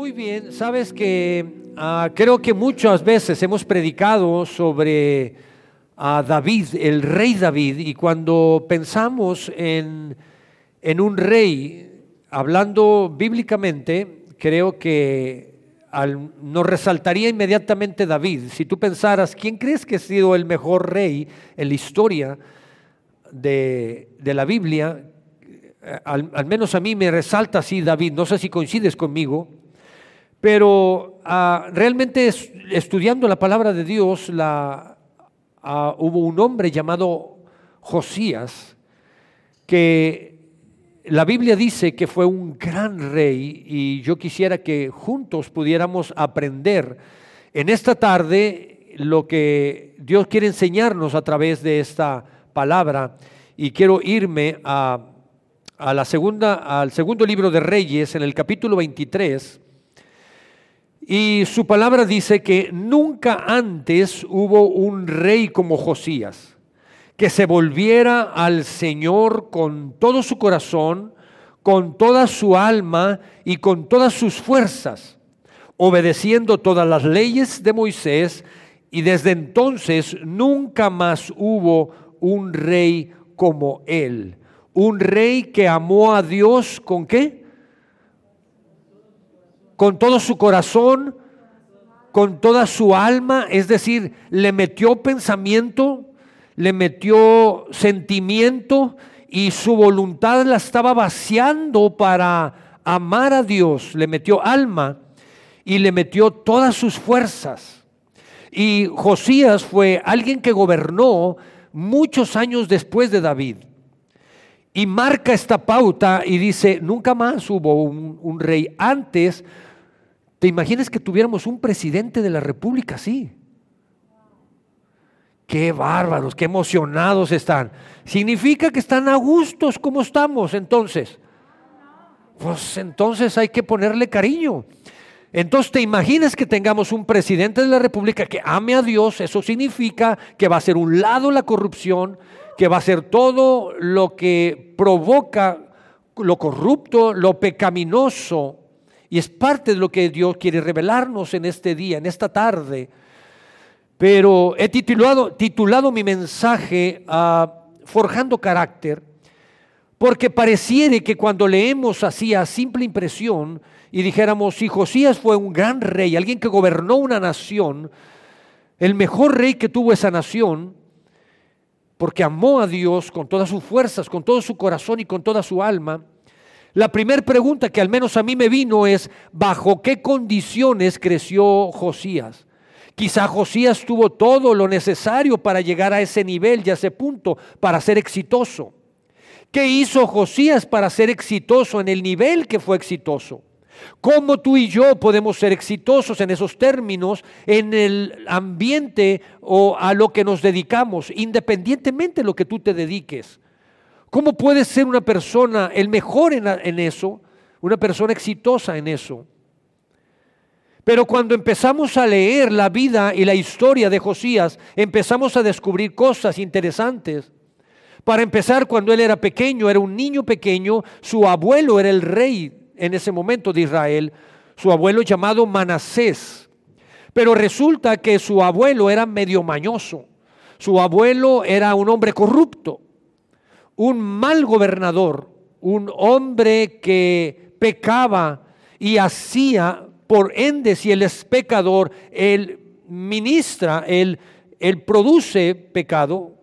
Muy bien, sabes que ah, creo que muchas veces hemos predicado sobre a David, el rey David, y cuando pensamos en, en un rey, hablando bíblicamente, creo que nos resaltaría inmediatamente David. Si tú pensaras, ¿quién crees que ha sido el mejor rey en la historia de, de la Biblia? Al, al, menos a mí me resalta así David, no sé si coincides conmigo, pero ah, realmente estudiando la palabra de Dios, ah, hubo un hombre llamado Josías que la Biblia dice que fue un gran rey y yo quisiera que juntos pudiéramos aprender en esta tarde lo que Dios quiere enseñarnos a través de esta palabra. Y quiero irme a la segunda, al segundo libro de Reyes, en el capítulo 23, y su palabra dice que nunca antes hubo un rey como Josías, que se volviera al Señor con todo su corazón, con toda su alma y con todas sus fuerzas, obedeciendo todas las leyes de Moisés, y desde entonces nunca más hubo un rey como él. Un rey que amó a Dios con qué? Con todo su corazón, con toda su alma, es decir, le metió pensamiento, le metió sentimiento y su voluntad la estaba vaciando para amar a Dios, le metió alma y le metió todas sus fuerzas. Y Josías fue alguien que gobernó muchos años después de David y marca esta pauta y dice, nunca más hubo un, rey. Antes, ¿te imaginas que tuviéramos un presidente de la República así? Qué bárbaros, qué emocionados están. Significa que están a gustos como estamos entonces. Pues entonces hay que ponerle cariño. Entonces te imaginas que tengamos un presidente de la República que ame a Dios, eso significa que va a ser un lado la corrupción, que va a ser todo lo que provoca lo corrupto, lo pecaminoso, y es parte de lo que Dios quiere revelarnos en este día, en esta tarde. Pero he titulado, mi mensaje a Forjando Carácter, porque pareciera que cuando leemos así a simple impresión y dijéramos, si Josías fue un gran rey, alguien que gobernó una nación, el mejor rey que tuvo esa nación, porque amó a Dios con todas sus fuerzas, con todo su corazón y con toda su alma, la primera pregunta que al menos a mí me vino es, ¿bajo qué condiciones creció Josías? Quizá Josías tuvo todo lo necesario para llegar a ese nivel y a ese punto, para ser exitoso. ¿Qué hizo Josías para ser exitoso en el nivel que fue exitoso? ¿Cómo tú y yo podemos ser exitosos en esos términos, en el ambiente o a lo que nos dedicamos, independientemente de lo que tú te dediques? ¿Cómo puedes ser una persona el mejor en eso, una persona exitosa en eso? Pero cuando empezamos a leer la vida y la historia de Josías, empezamos a descubrir cosas interesantes. Para empezar, cuando él era pequeño, era un niño pequeño, su abuelo era el rey en ese momento de Israel, su abuelo llamado Manasés. Pero resulta que su abuelo era medio mañoso. Su abuelo era un hombre corrupto, un mal gobernador, un hombre que pecaba y hacía, por ende, si él es pecador, él ministra, él, produce pecado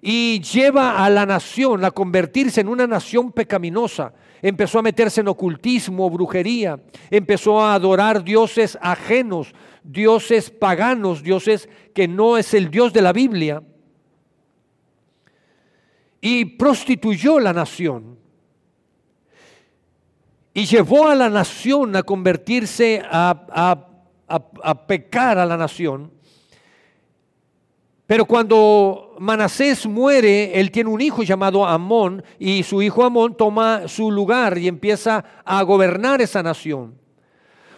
y lleva a la nación a convertirse en una nación pecaminosa. Empezó a meterse en ocultismo, brujería, empezó a adorar dioses ajenos, dioses paganos, dioses que no es el Dios de la Biblia, y prostituyó la nación. Y llevó a la nación a convertirse, a, a pecar a la nación. Pero cuando Manasés muere, él tiene un hijo llamado Amón y su hijo Amón toma su lugar y empieza a gobernar esa nación.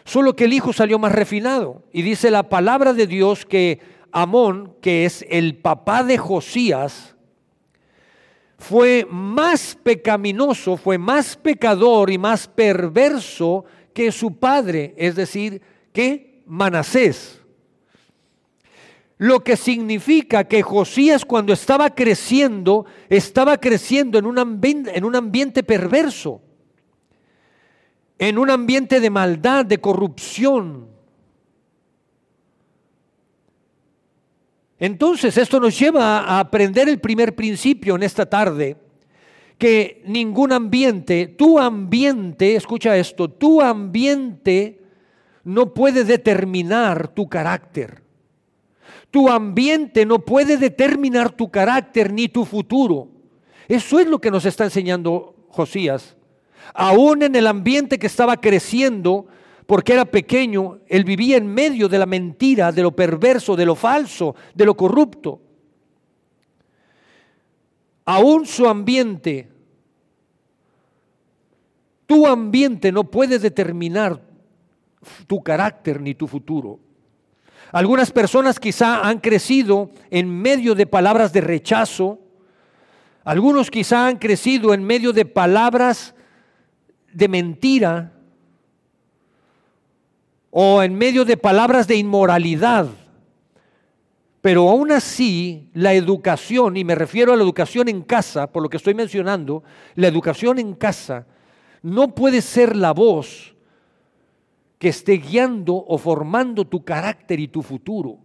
Solo que el hijo salió más refinado y dice la palabra de Dios que Amón, que es el papá de Josías, fue más pecaminoso, fue más pecador y más perverso que su padre, es decir, que Manasés. Lo que significa que Josías cuando estaba creciendo, estaba creciendo en un, ambiente, en un ambiente perverso, en un ambiente de maldad, de corrupción. Entonces esto nos lleva a aprender el primer principio en esta tarde, que ningún ambiente, tu ambiente, escucha esto, tu ambiente no puede determinar tu carácter. Tu ambiente no puede determinar tu carácter ni tu futuro. Eso es lo que nos está enseñando Josías. Aún en el ambiente que estaba creciendo, porque era pequeño, él vivía en medio de la mentira, de lo perverso, de lo falso, de lo corrupto. Aún su ambiente, tu ambiente no puede determinar tu carácter ni tu futuro. Algunas personas quizá han crecido en medio de palabras de rechazo, algunos quizá han crecido en medio de palabras de mentira, o en medio de palabras de inmoralidad. Pero aún así, la educación, y me refiero a la educación en casa, por lo que estoy mencionando, la educación en casa no puede ser la voz que esté guiando o formando tu carácter y tu futuro.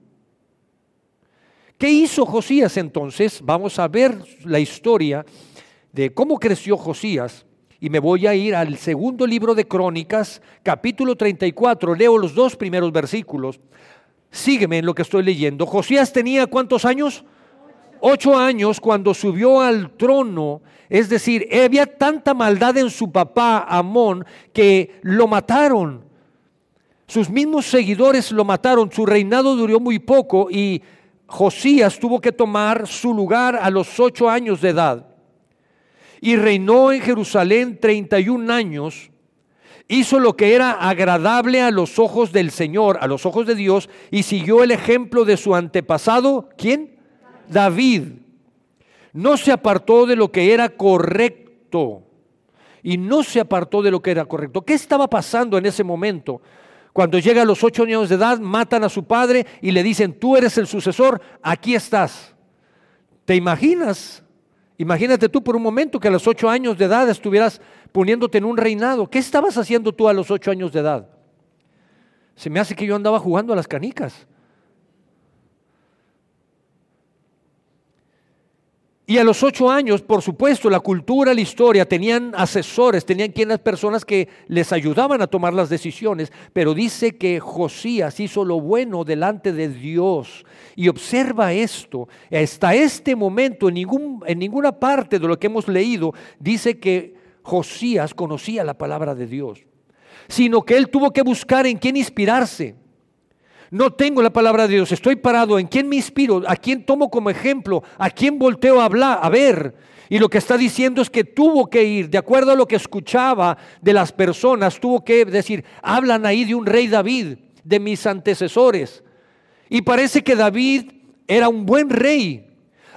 ¿Qué hizo Josías entonces? Vamos a ver la historia de cómo creció Josías y me voy a ir al segundo libro de Crónicas, capítulo 34. Leo los dos primeros versículos. Sígueme en lo que estoy leyendo. Josías tenía cuántos años? Ocho años cuando subió al trono. Es decir, había tanta maldad en su papá Amón que lo mataron. Sus mismos seguidores lo mataron. Su reinado duró muy poco y Josías tuvo que tomar su lugar a los ocho años de edad y reinó en Jerusalén 31 años, hizo lo que era agradable a los ojos del Señor, a los ojos de Dios, y siguió el ejemplo de su antepasado, ¿quién? David. No se apartó de lo que era correcto. Y no se apartó de lo que era correcto. ¿Qué estaba pasando en ese momento? Cuando llega a los ocho años de edad, matan a su padre y le dicen, tú eres el sucesor, aquí estás. ¿Te imaginas Imagínate tú por un momento que a los ocho años de edad estuvieras poniéndote en un reinado. ¿Qué estabas haciendo tú a los ocho años de edad? Se me hace que yo andaba jugando a las canicas. Y a los ocho años, por supuesto, la cultura, la historia, tenían asesores, tenían quienes personas que les ayudaban a tomar las decisiones, pero dice que Josías hizo lo bueno delante de Dios. Y observa esto, hasta este momento, en, ningún, en ninguna parte de lo que hemos leído, dice que Josías conocía la palabra de Dios, sino que él tuvo que buscar en quién inspirarse. No tengo la palabra de Dios, estoy parado. ¿En quién me inspiro? ¿A quién tomo como ejemplo? ¿A quién volteo a hablar? A ver. Y lo que está diciendo es que tuvo que ir, de acuerdo a lo que escuchaba de las personas, tuvo que decir, hablan ahí de un rey David, de mis antecesores. Y parece que David era un buen rey,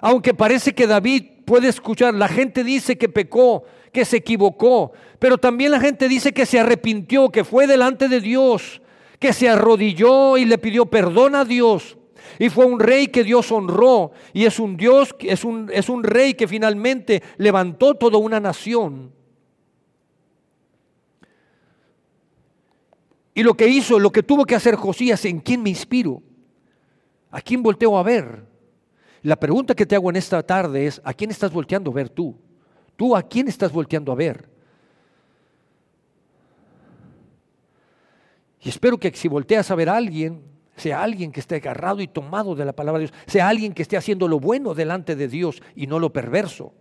aunque parece que David puede escuchar, la gente dice que pecó, que se equivocó, pero también la gente dice que se arrepintió, que fue delante de Dios que se arrodilló y le pidió perdón a Dios. Y fue un rey que Dios honró. Y es un Dios, es un, es un rey que finalmente levantó toda una nación. Y lo que hizo, lo que tuvo que hacer Josías, ¿en quién me inspiro? ¿A quién volteo a ver? La pregunta que te hago en esta tarde es, ¿a quién estás volteando a ver tú? ¿Tú a quién estás volteando a ver? Y espero que si volteas a ver a alguien, sea alguien que esté agarrado y tomado de la palabra de Dios, sea alguien que esté haciendo lo bueno delante de Dios y no lo perverso.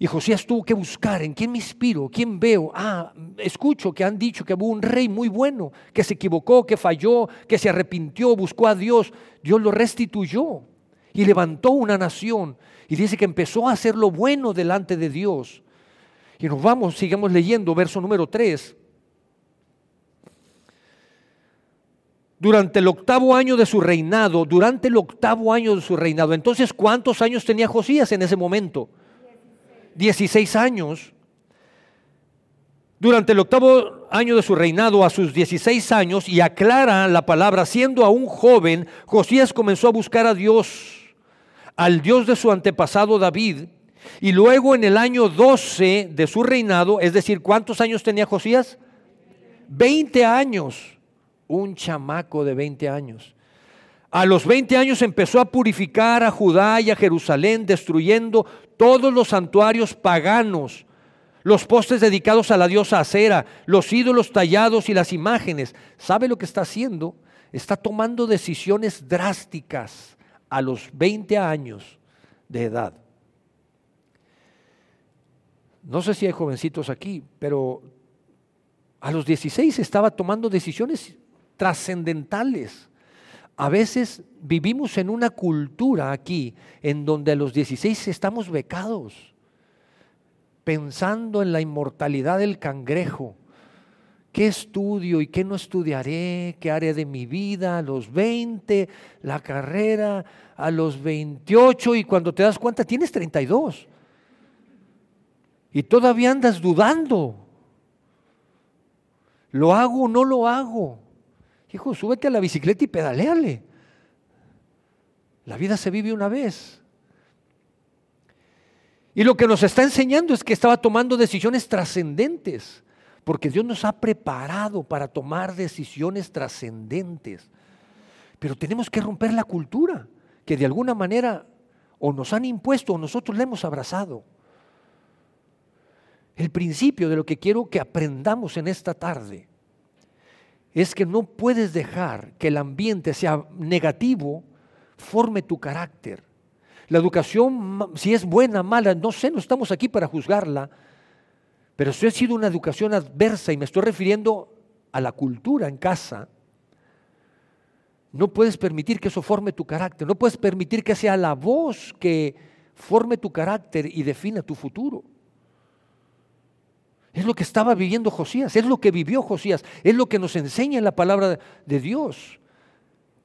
Y Josías tuvo que buscar en quién me inspiro, quién veo. Ah, escucho que han dicho que hubo un rey muy bueno, que se equivocó, que falló, que se arrepintió, buscó a Dios. Dios lo restituyó y levantó una nación. Y dice que empezó a hacer lo bueno delante de Dios. Y nos vamos, sigamos leyendo, verso número 3. Durante el octavo año de su reinado, durante el octavo año de su reinado. Entonces, ¿cuántos años tenía Josías en ese momento? Dieciséis años. durante el octavo año de su reinado, a sus 16 años, y aclara la palabra, siendo aún joven, Josías comenzó a buscar a Dios, al Dios de su antepasado David, y luego en el año 12 de su reinado, es decir, ¿cuántos años tenía Josías? 20 años, un chamaco de 20 años. A los 20 años empezó a purificar a Judá y a Jerusalén, destruyendo todos los santuarios paganos los postes dedicados a la diosa Acera, los ídolos tallados y las imágenes. ¿Sabe lo que está haciendo? Está tomando decisiones drásticas a los 20 años de edad. No sé si hay jovencitos aquí, pero a los 16 estaba tomando decisiones trascendentales. A veces vivimos en una cultura aquí en donde a los 16 estamos becados pensando en la inmortalidad del cangrejo. ¿Qué estudio y qué no estudiaré? ¿Qué haré de mi vida? A los 20, la carrera, a los 28 y cuando te das cuenta tienes 32. Y todavía andas dudando. ¿Lo hago o no lo hago? Hijo, súbete a la bicicleta y pedaleale. La vida se vive una vez. Y lo que nos está enseñando es que estaba tomando decisiones trascendentes, porque Dios nos ha preparado para tomar decisiones trascendentes. Pero tenemos que romper la cultura que de alguna manera o nos han impuesto o nosotros la hemos abrazado. El principio de lo que quiero que aprendamos en esta tarde es que no puedes dejar que el ambiente sea negativo, forme tu carácter. La educación, si es buena, mala, no sé, no estamos aquí para juzgarla, pero si ha sido una educación adversa, y me estoy refiriendo a la cultura en casa, no puedes permitir que eso forme tu carácter, no puedes permitir que sea la voz que forme tu carácter y defina tu futuro. Es lo que estaba viviendo Josías, es lo que vivió Josías, es lo que nos enseña la palabra de Dios.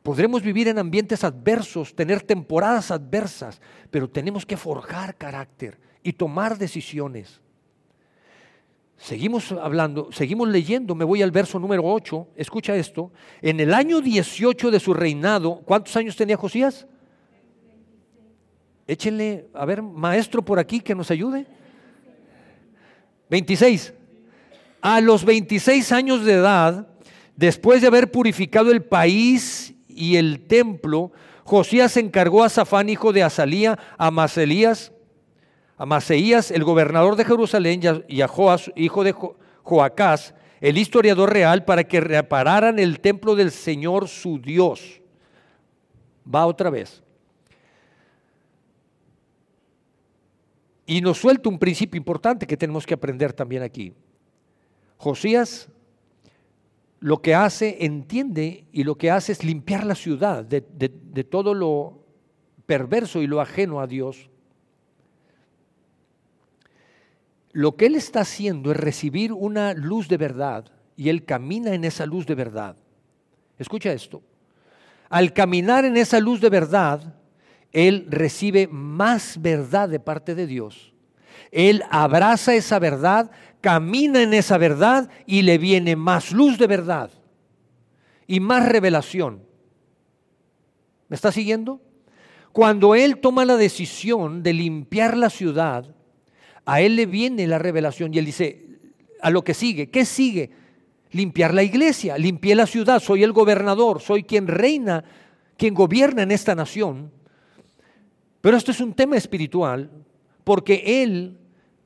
Podremos vivir en ambientes adversos, tener temporadas adversas, pero tenemos que forjar carácter y tomar decisiones. Seguimos hablando, seguimos leyendo, me voy al verso número 8, escucha esto. En el año 18 de su reinado, ¿cuántos años tenía Josías? Échenle, a ver, maestro por aquí que nos ayude. 26. A los 26 años de edad, después de haber purificado el país y el templo, Josías encargó a Safán, hijo de Azalía, a Maselías, a Maseías, el gobernador de Jerusalén, y a Joas, hijo de Joacás, el historiador real, para que repararan el templo del Señor su Dios. Va otra vez. Y nos suelta un principio importante que tenemos que aprender también aquí. Josías lo que hace, entiende y lo que hace es limpiar la ciudad de, todo lo perverso y lo ajeno a Dios. Lo que Él está haciendo es recibir una luz de verdad y Él camina en esa luz de verdad. Escucha esto. Al caminar en esa luz de verdad, Él recibe más verdad de parte de Dios. Él abraza esa verdad, camina en esa verdad y le viene más luz de verdad y más revelación. ¿Me está siguiendo? Cuando Él toma la decisión de limpiar la ciudad, a Él le viene la revelación y Él dice, a lo que sigue, ¿qué sigue? Limpiar la iglesia, limpié la ciudad, soy el gobernador, soy quien reina, quien gobierna en esta nación. Pero esto es un tema espiritual, porque Él,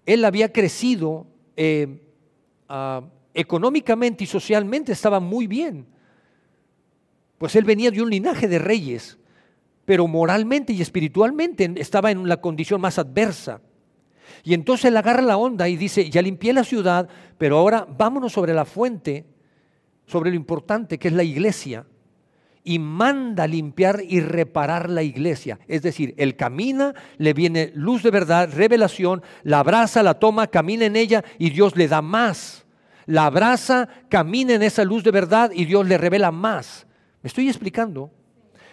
Él había crecido eh, ah, económicamente y socialmente estaba muy bien. Pues él venía de un linaje de reyes, pero moralmente y espiritualmente estaba en la condición más adversa. Y entonces él agarra la onda y dice, ya limpié la ciudad, pero ahora vámonos sobre la fuente, sobre lo importante que es la iglesia y manda limpiar y reparar la iglesia. Es decir, él camina, le viene luz de verdad, revelación, la abraza, la toma, camina en ella y Dios le da más. La abraza, camina en esa luz de verdad y Dios le revela más. ¿Me estoy explicando?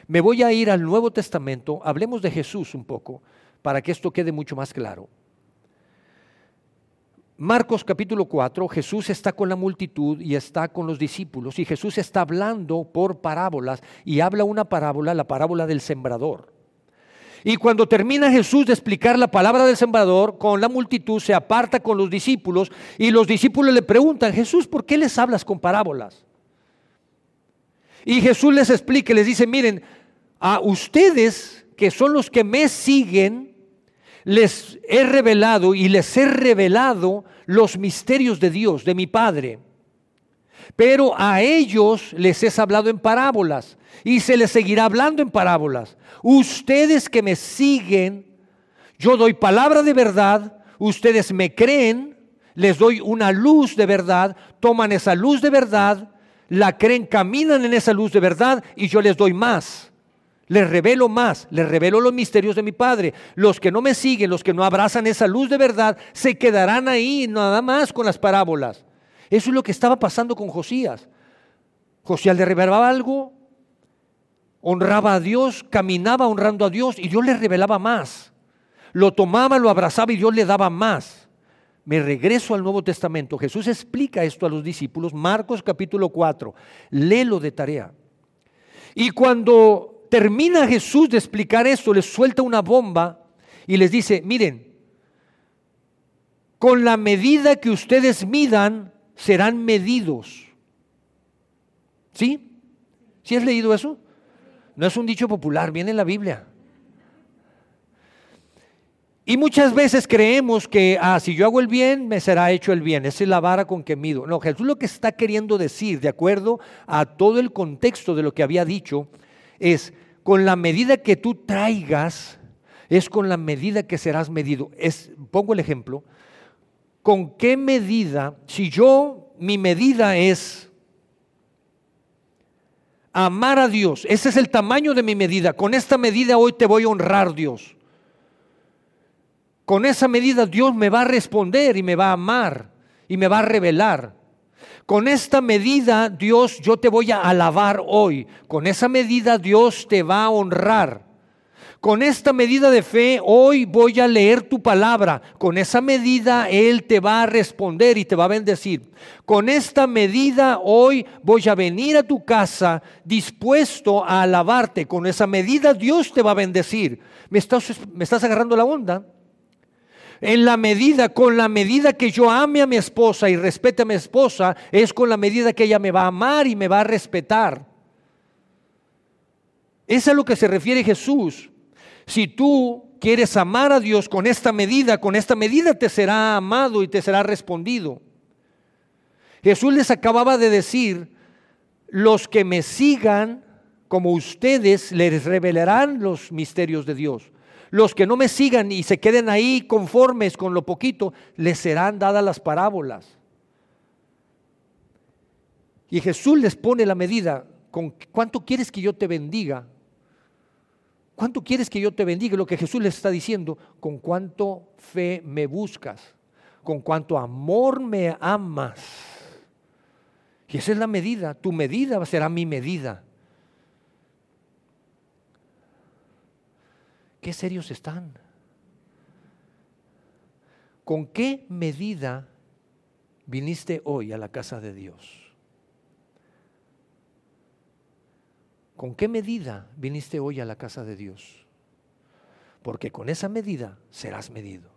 Me voy a ir al Nuevo Testamento, hablemos de Jesús un poco, para que esto quede mucho más claro. Marcos capítulo 4, Jesús está con la multitud y está con los discípulos y Jesús está hablando por parábolas y habla una parábola, la parábola del sembrador. Y cuando termina Jesús de explicar la palabra del sembrador, con la multitud se aparta con los discípulos y los discípulos le preguntan, Jesús, ¿por qué les hablas con parábolas? Y Jesús les explica, les dice, miren, a ustedes que son los que me siguen, les he revelado y les he revelado los misterios de Dios, de mi Padre. Pero a ellos les he hablado en parábolas y se les seguirá hablando en parábolas. Ustedes que me siguen, yo doy palabra de verdad, ustedes me creen, les doy una luz de verdad, toman esa luz de verdad, la creen, caminan en esa luz de verdad y yo les doy más. Les revelo más, les revelo los misterios de mi Padre. Los que no me siguen, los que no abrazan esa luz de verdad, se quedarán ahí nada más con las parábolas. Eso es lo que estaba pasando con Josías. Josías le revelaba algo, honraba a Dios, caminaba honrando a Dios y Dios le revelaba más. Lo tomaba, lo abrazaba y Dios le daba más. Me regreso al Nuevo Testamento. Jesús explica esto a los discípulos, Marcos capítulo 4. Léelo de tarea. Y cuando termina Jesús de explicar esto, les suelta una bomba y les dice, miren, con la medida que ustedes midan, serán medidos. ¿Sí? ¿Sí has leído eso? No es un dicho popular, viene en la Biblia. Y muchas veces creemos que, ah, si yo hago el bien, me será hecho el bien. Esa es la vara con que mido. No, Jesús lo que está queriendo decir, de acuerdo a todo el contexto de lo que había dicho, es, con la medida que tú traigas, es con la medida que serás medido. Es, pongo el ejemplo, ¿con qué medida, si yo, mi medida es amar a Dios, ese es el tamaño de mi medida, con esta medida hoy te voy a honrar Dios. Con esa medida Dios me va a responder y me va a amar y me va a revelar. Con esta medida, Dios, yo te voy a alabar hoy. Con esa medida, Dios te va a honrar. Con esta medida de fe, hoy voy a leer tu palabra. Con esa medida, Él te va a responder y te va a bendecir. Con esta medida, hoy voy a venir a tu casa dispuesto a alabarte. Con esa medida, Dios te va a bendecir. ¿Me estás, me estás agarrando la onda? En la medida, con la medida que yo ame a mi esposa y respete a mi esposa, es con la medida que ella me va a amar y me va a respetar. Es a lo que se refiere Jesús. Si tú quieres amar a Dios con esta medida, con esta medida te será amado y te será respondido. Jesús les acababa de decir, los que me sigan como ustedes les revelarán los misterios de Dios. Los que no me sigan y se queden ahí conformes con lo poquito, les serán dadas las parábolas. Y Jesús les pone la medida, ¿con cuánto quieres que yo te bendiga? ¿Cuánto quieres que yo te bendiga? Lo que Jesús les está diciendo, con cuánto fe me buscas, con cuánto amor me amas. Y esa es la medida, tu medida será mi medida. ¿Qué serios están? ¿Con qué medida viniste hoy a la casa de Dios? ¿Con qué medida viniste hoy a la casa de Dios? Porque con esa medida serás medido.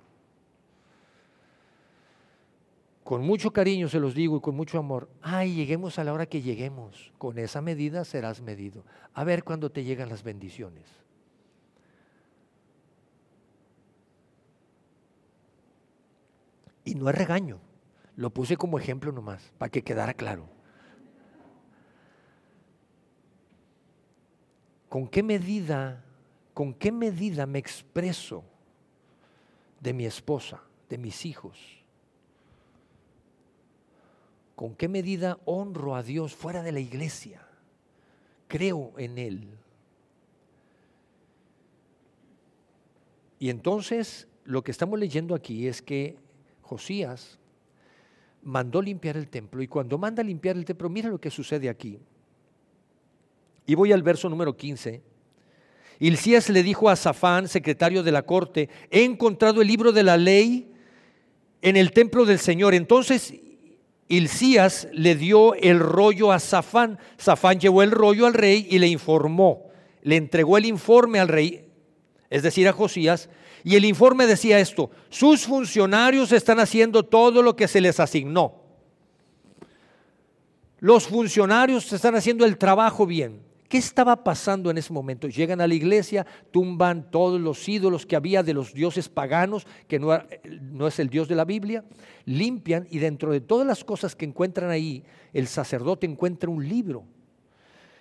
Con mucho cariño se los digo y con mucho amor. Ay, lleguemos a la hora que lleguemos. Con esa medida serás medido. A ver cuándo te llegan las bendiciones. Y no es regaño, lo puse como ejemplo nomás, para que quedara claro. ¿Con qué medida, con qué medida me expreso de mi esposa, de mis hijos? ¿Con qué medida honro a Dios fuera de la iglesia? Creo en Él. Y entonces lo que estamos leyendo aquí es que Josías mandó limpiar el templo y cuando manda limpiar el templo, mira lo que sucede aquí. Y voy al verso número 15. Hilcías le dijo a Safán, secretario de la corte, he encontrado el libro de la ley en el templo del Señor. Entonces Hilcías le dio el rollo a Safán. Safán llevó el rollo al rey y le informó. Le entregó el informe al rey, es decir, a Josías. Y el informe decía esto, sus funcionarios están haciendo todo lo que se les asignó. Los funcionarios están haciendo el trabajo bien. ¿Qué estaba pasando en ese momento? Llegan a la iglesia, tumban todos los ídolos que había de los dioses paganos, que no, no, es el Dios de la Biblia, limpian y dentro de todas las cosas que encuentran ahí, el sacerdote encuentra un libro,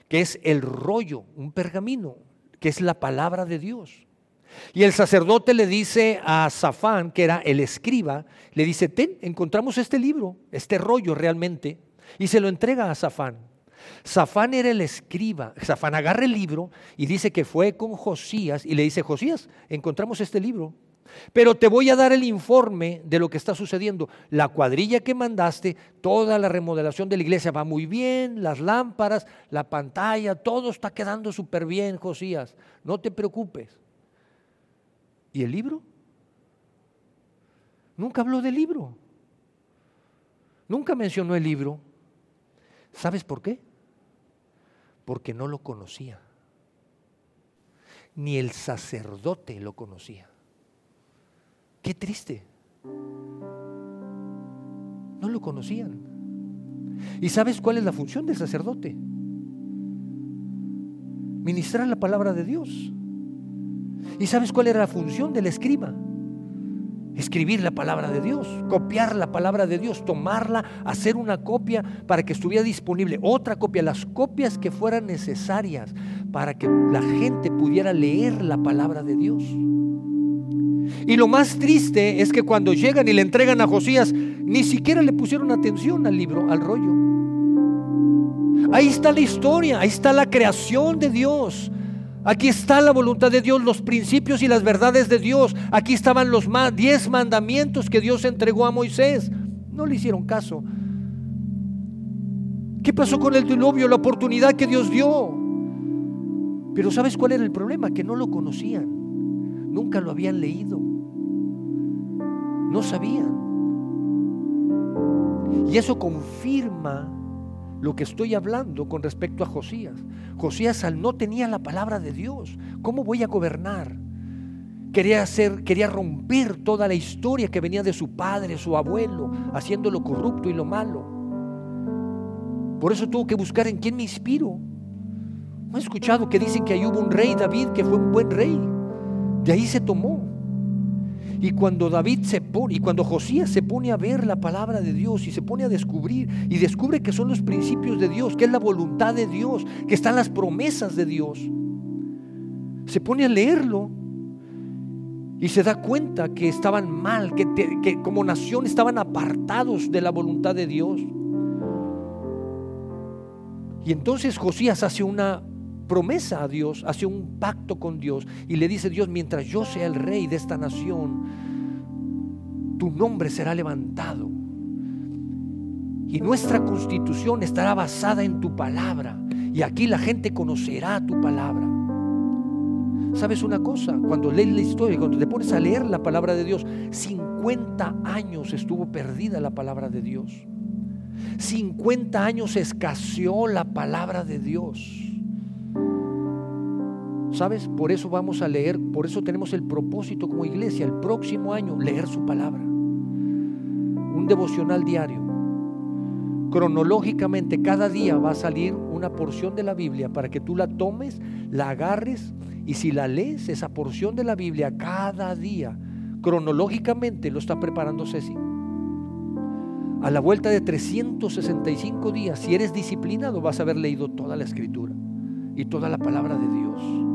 que es el rollo, un pergamino, que es la palabra de Dios. Y el sacerdote le dice a Zafán, que era el escriba, le dice, ten, encontramos este libro, este rollo realmente, y se lo entrega a Zafán. Zafán era el escriba. Zafán agarra el libro y dice que fue con Josías y le dice, Josías, encontramos este libro, pero te voy a dar el informe de lo que está sucediendo. La cuadrilla que mandaste, toda la remodelación de la iglesia va muy bien, las lámparas, la pantalla, todo está quedando súper bien, Josías. No te preocupes. ¿Y el libro? Nunca habló del libro. Nunca mencionó el libro. ¿Sabes por qué? porque no lo conocía. Ni el sacerdote lo conocía. Qué triste. No lo conocían. ¿Y sabes cuál es la función del sacerdote? Ministrar la palabra de Dios. ¿Y sabes cuál era la función del escriba? escribir la palabra de Dios, copiar la palabra de Dios, tomarla, hacer una copia para que estuviera disponible, otra copia, las copias que fueran necesarias para que la gente pudiera leer la palabra de Dios. Y lo más triste es que cuando llegan y le entregan a Josías, ni siquiera le pusieron atención al libro, al rollo. Ahí está la historia, ahí está la creación de Dios. Aquí está la voluntad de Dios, los principios y las verdades de Dios. Aquí estaban los diez mandamientos que Dios entregó a Moisés. No le hicieron caso. ¿Qué pasó con el diluvio? La oportunidad que Dios dio. Pero ¿sabes cuál era el problema? Que no lo conocían. Nunca lo habían leído. No sabían. Y eso confirma lo que estoy hablando con respecto a Josías. Josías al no tenía la palabra de Dios. ¿Cómo voy a gobernar? Quería hacer, quería romper toda la historia que venía de su padre, su abuelo, haciendo lo corrupto y lo malo. Por eso tuvo que buscar en quién me inspiro. ¿No he escuchado que dicen que ahí hubo un rey David que fue un buen rey? De ahí se tomó. Y cuando David se pone, y cuando Josías se pone a ver la palabra de Dios y se pone a descubrir, y descubre que son los principios de Dios, que es la voluntad de Dios, que están las promesas de Dios, se pone a leerlo y se da cuenta que estaban mal, que, que como nación estaban apartados de la voluntad de Dios. Y entonces Josías hace una promesa a Dios, hace un pacto con Dios y le dice Dios, mientras yo sea el rey de esta nación, tu nombre será levantado. Y nuestra constitución estará basada en tu palabra. Y aquí la gente conocerá tu palabra. ¿Sabes una cosa? Cuando lees la historia, cuando te pones a leer la palabra de Dios, 50 años estuvo perdida la palabra de Dios. 50 años escaseó la palabra de Dios. ¿Sabes? Por eso vamos a leer, por eso tenemos el propósito como iglesia, el próximo año, leer su palabra. Un devocional diario. Cronológicamente, cada día va a salir una porción de la Biblia para que tú la tomes, la agarres y si la lees, esa porción de la Biblia cada día, cronológicamente lo está preparando Ceci. A la vuelta de 365 días, si eres disciplinado, vas a haber leído toda la escritura y toda la palabra de Dios.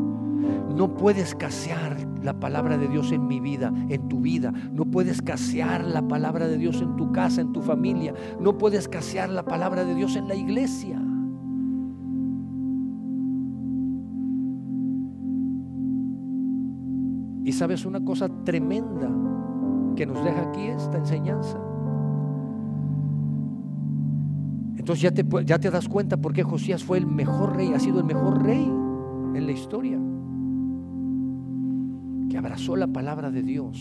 No puede escasear la palabra de Dios en mi vida, en tu vida. No puede escasear la palabra de Dios en tu casa, en tu familia. No puede escasear la palabra de Dios en la iglesia. Y sabes una cosa tremenda que nos deja aquí esta enseñanza. Entonces ya te, ya te das cuenta por qué Josías fue el mejor rey, ha sido el mejor rey en la historia que abrazó la palabra de Dios.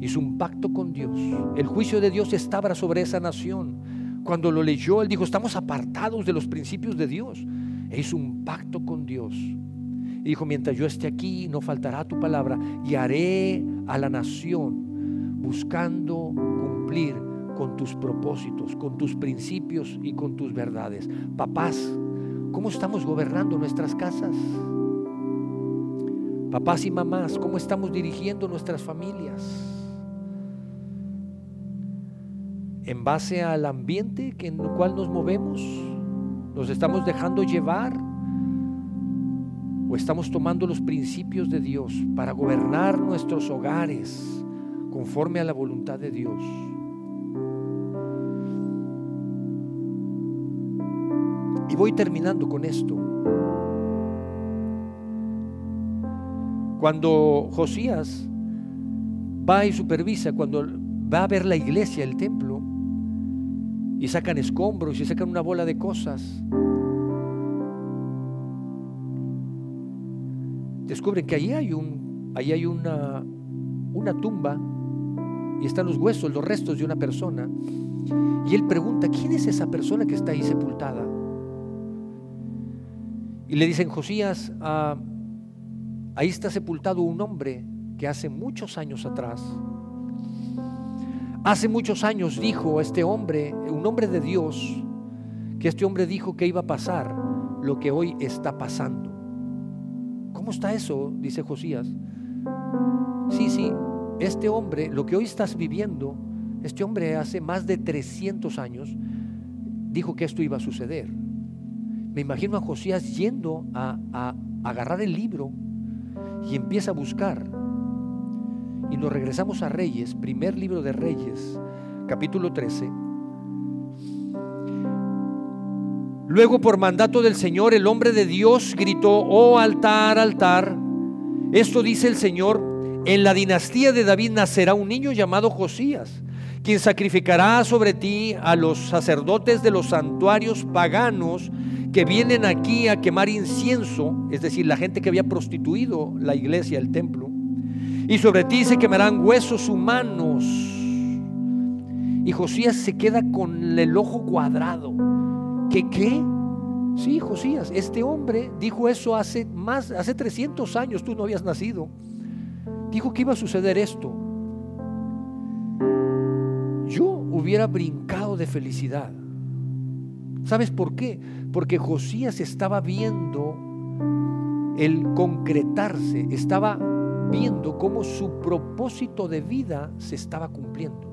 Hizo un pacto con Dios. El juicio de Dios estaba sobre esa nación. Cuando lo leyó, él dijo, estamos apartados de los principios de Dios. E hizo un pacto con Dios. Y dijo, mientras yo esté aquí, no faltará tu palabra y haré a la nación buscando cumplir con tus propósitos, con tus principios y con tus verdades. Papás, ¿cómo estamos gobernando nuestras casas? Papás y mamás, ¿cómo estamos dirigiendo nuestras familias? en base al ambiente en el cual nos movemos? ¿Nos estamos dejando llevar? ¿O estamos tomando los principios de Dios para gobernar nuestros hogares conforme a la voluntad de Dios? Y voy terminando con esto. Cuando Josías va y supervisa, cuando va a ver la iglesia, el templo, y sacan escombros y sacan una bola de cosas. Descubren que allí hay, un, allí hay una, una tumba y están los huesos, los restos de una persona. Y él pregunta, ¿quién es esa persona que está ahí sepultada? Y le dicen, Josías, ah, ahí está sepultado un hombre que hace muchos años atrás Hace muchos años dijo este hombre, un hombre de Dios, que este hombre dijo que iba a pasar lo que hoy está pasando. ¿Cómo está eso? Dice Josías. Sí, sí, este hombre, lo que hoy estás viviendo, este hombre hace más de 300 años dijo que esto iba a suceder. Me imagino a Josías yendo a, a agarrar el libro y empieza a buscar y nos regresamos a Reyes, primer libro de Reyes, capítulo 13. Luego por mandato del Señor el hombre de Dios gritó, oh altar, altar. Esto dice el Señor, en la dinastía de David nacerá un niño llamado Josías, quien sacrificará sobre ti a los sacerdotes de los santuarios paganos que vienen aquí a quemar incienso, es decir, la gente que había prostituido la iglesia, el templo y sobre ti se quemarán huesos humanos. Y Josías se queda con el ojo cuadrado. ¿Qué qué? Sí, Josías, este hombre dijo eso hace más, hace 300 años, tú no habías nacido. Dijo que iba a suceder esto. Hubiera brincado de felicidad. ¿Sabes por qué? Porque Josías estaba viendo el concretarse, estaba viendo cómo su propósito de vida se estaba cumpliendo.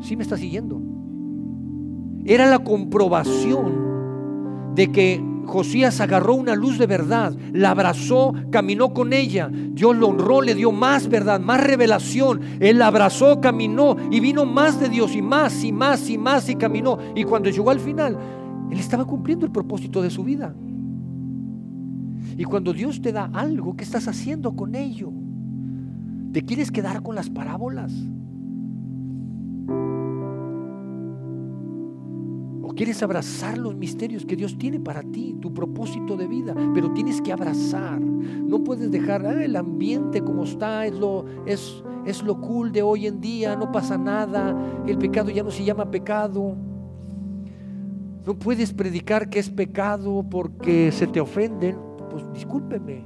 ¿Sí me está siguiendo? Era la comprobación de que Josías agarró una luz de verdad, la abrazó, caminó con ella, Dios lo honró, le dio más verdad, más revelación. Él la abrazó, caminó y vino más de Dios y más y más y más y caminó. Y cuando llegó al final, él estaba cumpliendo el propósito de su vida. Y cuando Dios te da algo, ¿qué estás haciendo con ello? ¿Te quieres quedar con las parábolas? Quieres abrazar los misterios que Dios tiene para ti, tu propósito de vida? Pero tienes que abrazar. No puedes dejar ah, el ambiente como está, es lo, es, es lo cool de hoy en día, no pasa nada, el pecado ya no se llama pecado. No puedes predicar que es pecado porque se te ofenden pues discúlpeme,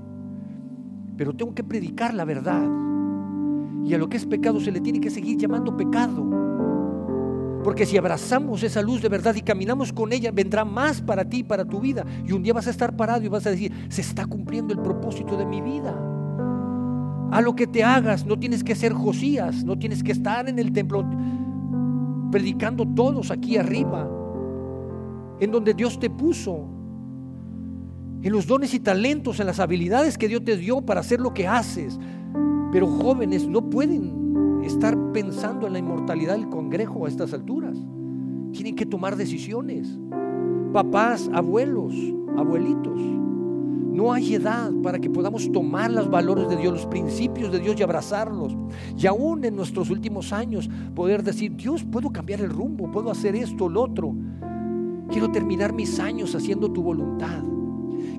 pero tengo que predicar la verdad. Y a lo que es pecado se le tiene que seguir llamando pecado. Porque si abrazamos esa luz de verdad y caminamos con ella, vendrá más para ti, para tu vida. Y un día vas a estar parado y vas a decir, se está cumpliendo el propósito de mi vida. A lo que te hagas, no tienes que ser Josías, no tienes que estar en el templo predicando todos aquí arriba, en donde Dios te puso en los dones y talentos, en las habilidades que Dios te dio para hacer lo que haces. Pero jóvenes no pueden estar pensando en la inmortalidad del congrejo a estas alturas. Tienen que tomar decisiones. Papás, abuelos, abuelitos. No hay edad para que podamos tomar los valores de Dios, los principios de Dios y abrazarlos. Y aún en nuestros últimos años poder decir, Dios, puedo cambiar el rumbo, puedo hacer esto, lo otro. Quiero terminar mis años haciendo tu voluntad.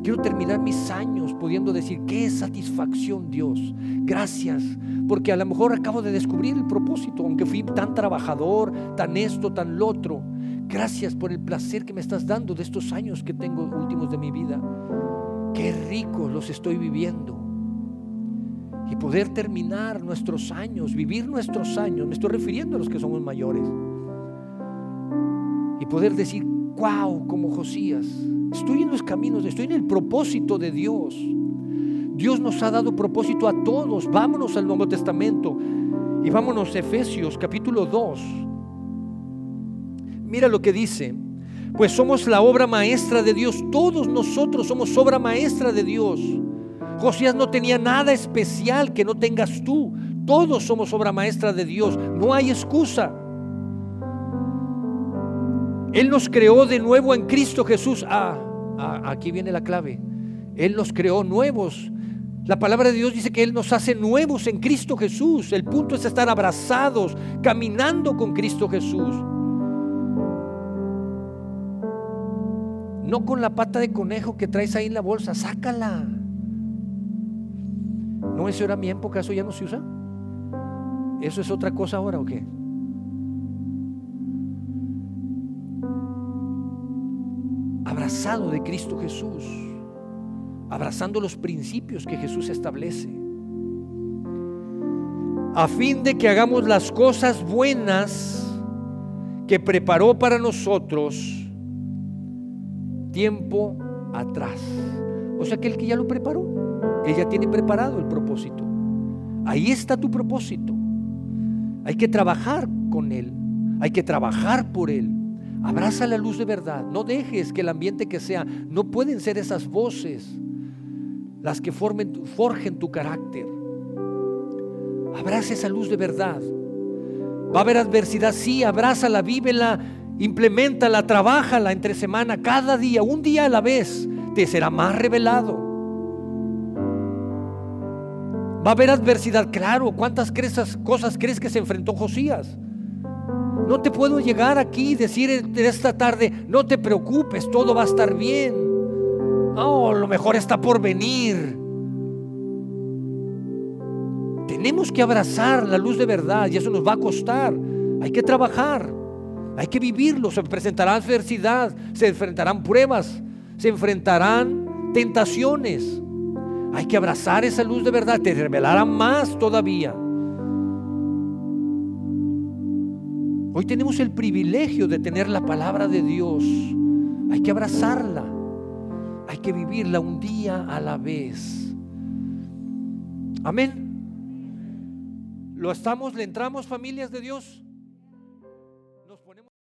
Quiero terminar mis años pudiendo decir, qué satisfacción Dios. Gracias, porque a lo mejor acabo de descubrir el propósito, aunque fui tan trabajador, tan esto, tan lo otro. Gracias por el placer que me estás dando de estos años que tengo últimos de mi vida. Qué rico los estoy viviendo. Y poder terminar nuestros años, vivir nuestros años, me estoy refiriendo a los que somos mayores. Y poder decir, wow, como Josías, estoy en los caminos, estoy en el propósito de Dios. Dios nos ha dado propósito a todos. Vámonos al Nuevo Testamento y vámonos a Efesios capítulo 2. Mira lo que dice. Pues somos la obra maestra de Dios. Todos nosotros somos obra maestra de Dios. Josías no tenía nada especial que no tengas tú. Todos somos obra maestra de Dios. No hay excusa. Él nos creó de nuevo en Cristo Jesús. Ah, ah, aquí viene la clave. Él nos creó nuevos. La palabra de Dios dice que Él nos hace nuevos en Cristo Jesús. El punto es estar abrazados, caminando con Cristo Jesús. No con la pata de conejo que traes ahí en la bolsa, sácala. ¿No eso era mi época? ¿Eso ya no se usa? ¿Eso es otra cosa ahora o qué? Abrazado de Cristo Jesús, abrazando los principios que Jesús establece, a fin de que hagamos las cosas buenas que preparó para nosotros tiempo atrás. O sea que el que ya lo preparó, él ya tiene preparado el propósito. Ahí está tu propósito. Hay que trabajar con él, hay que trabajar por él. Abraza la luz de verdad. No dejes que el ambiente que sea, no pueden ser esas voces las que formen, forjen tu carácter. Abraza esa luz de verdad. Va a haber adversidad, sí, abrázala, vívela, implementala, trabájala entre semana, cada día, un día a la vez, te será más revelado. Va a haber adversidad, claro. ¿Cuántas cosas crees que se enfrentó Josías? No te puedo llegar aquí y decir esta tarde, no te preocupes, todo va a estar bien. No, lo mejor está por venir. Tenemos que abrazar la luz de verdad y eso nos va a costar. Hay que trabajar, hay que vivirlo. Se presentará adversidad, se enfrentarán pruebas, se enfrentarán tentaciones. Hay que abrazar esa luz de verdad, te revelará más todavía. Hoy tenemos el privilegio de tener la palabra de Dios. Hay que abrazarla. Hay que vivirla un día a la vez. Amén. ¿Lo estamos? ¿Le entramos familias de Dios?